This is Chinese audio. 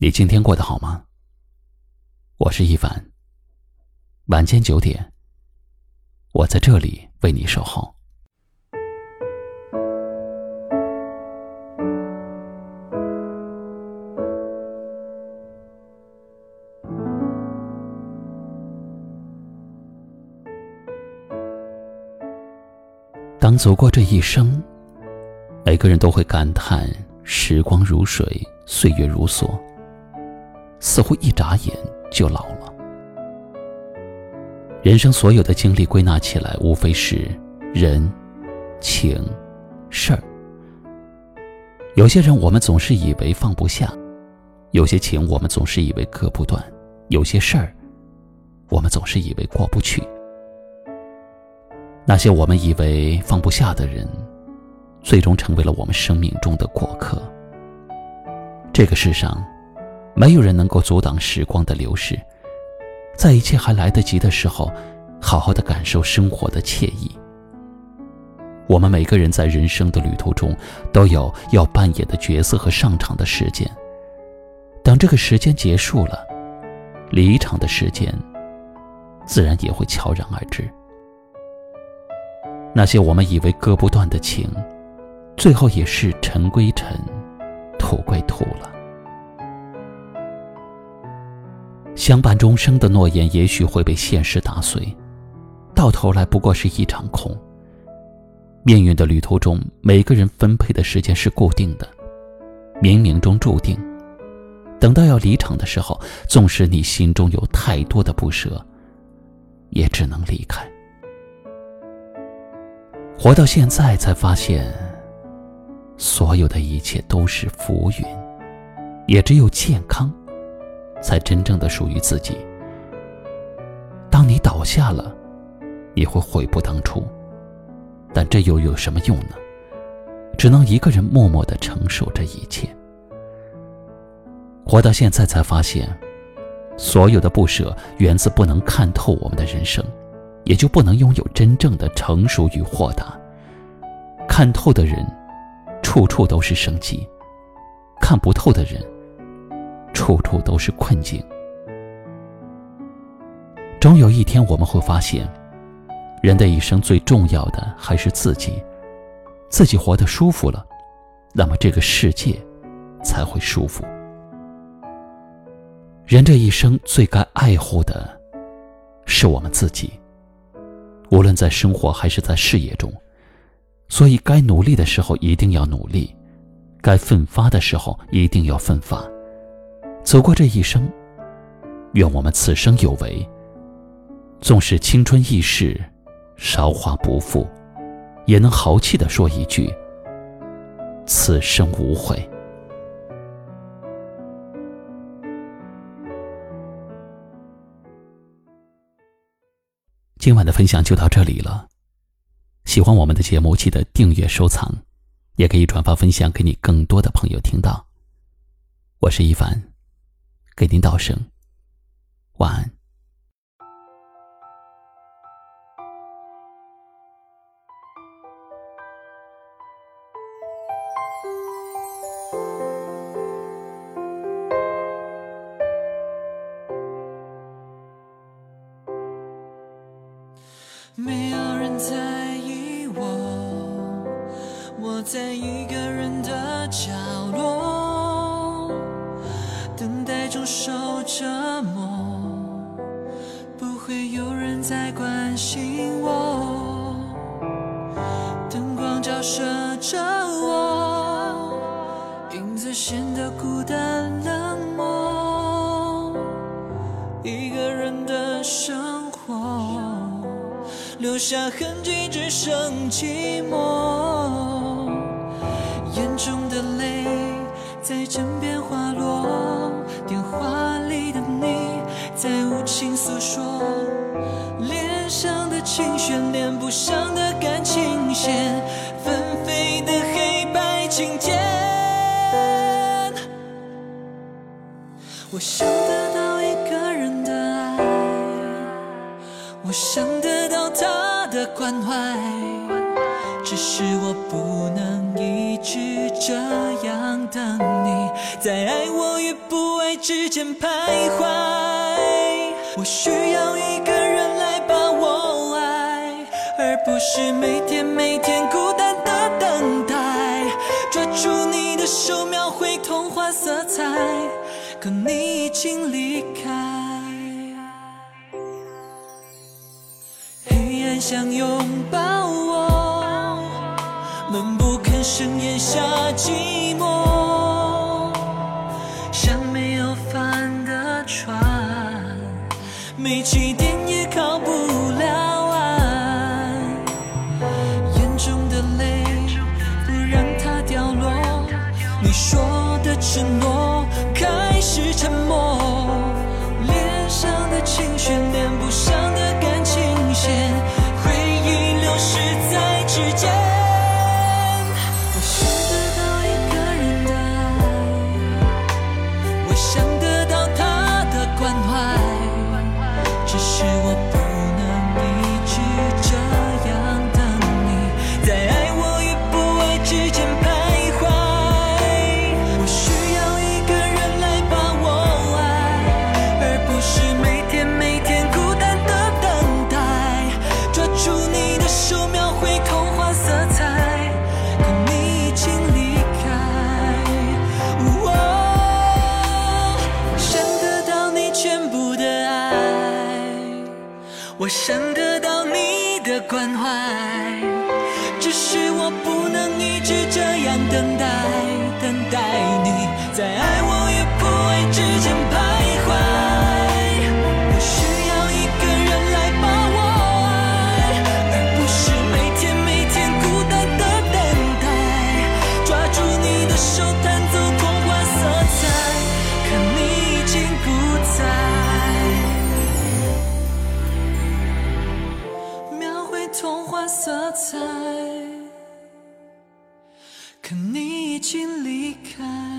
你今天过得好吗？我是一凡。晚间九点，我在这里为你守候。当走过这一生，每个人都会感叹时光如水，岁月如梭。似乎一眨眼就老了。人生所有的经历归纳起来，无非是人、情、事儿。有些人我们总是以为放不下，有些情我们总是以为割不断，有些事儿我们总是以为过不去。那些我们以为放不下的人，最终成为了我们生命中的过客。这个世上。没有人能够阻挡时光的流逝，在一切还来得及的时候，好好的感受生活的惬意。我们每个人在人生的旅途中，都有要扮演的角色和上场的时间。等这个时间结束了，离场的时间，自然也会悄然而至。那些我们以为割不断的情，最后也是尘归尘，土归土了。相伴终生的诺言，也许会被现实打碎，到头来不过是一场空。命运的旅途中，每个人分配的时间是固定的，冥冥中注定。等到要离场的时候，纵使你心中有太多的不舍，也只能离开。活到现在，才发现，所有的一切都是浮云，也只有健康。才真正的属于自己。当你倒下了，你会悔不当初，但这又有什么用呢？只能一个人默默的承受这一切。活到现在才发现，所有的不舍源自不能看透我们的人生，也就不能拥有真正的成熟与豁达。看透的人，处处都是生机；看不透的人。处处都是困境。终有一天，我们会发现，人的一生最重要的还是自己。自己活得舒服了，那么这个世界才会舒服。人这一生最该爱护的，是我们自己。无论在生活还是在事业中，所以该努力的时候一定要努力，该奋发的时候一定要奋发。走过这一生，愿我们此生有为，纵使青春易逝，韶华不复，也能豪气的说一句：此生无悔。今晚的分享就到这里了。喜欢我们的节目，记得订阅收藏，也可以转发分享给你更多的朋友听到。我是一凡。给您道声晚安。没有人在意我，我在一个人的角落。受折磨，不会有人再关心我。灯光照射着我，影子显得孤单冷漠。一个人的生活，留下痕迹只剩寂寞。眼中的泪在说，脸上的情绪连不上的感情线，纷飞的黑白琴键。我想得到一个人的爱，我想得到他的关怀，只。是我不能一直这样等你，在爱我与不爱之间徘徊。我需要一个人来把我爱，而不是每天每天孤单的等待。抓住你的手，描绘童话色彩，可你已经离开。黑暗想拥抱我，闷不吭声咽下寂寞，没起点也靠不了岸。眼中的泪不让它掉落，你说的承诺开始沉默，脸上的情绪我想得到你的关怀，只是我不能一直这样等待，等待你在爱已经离开。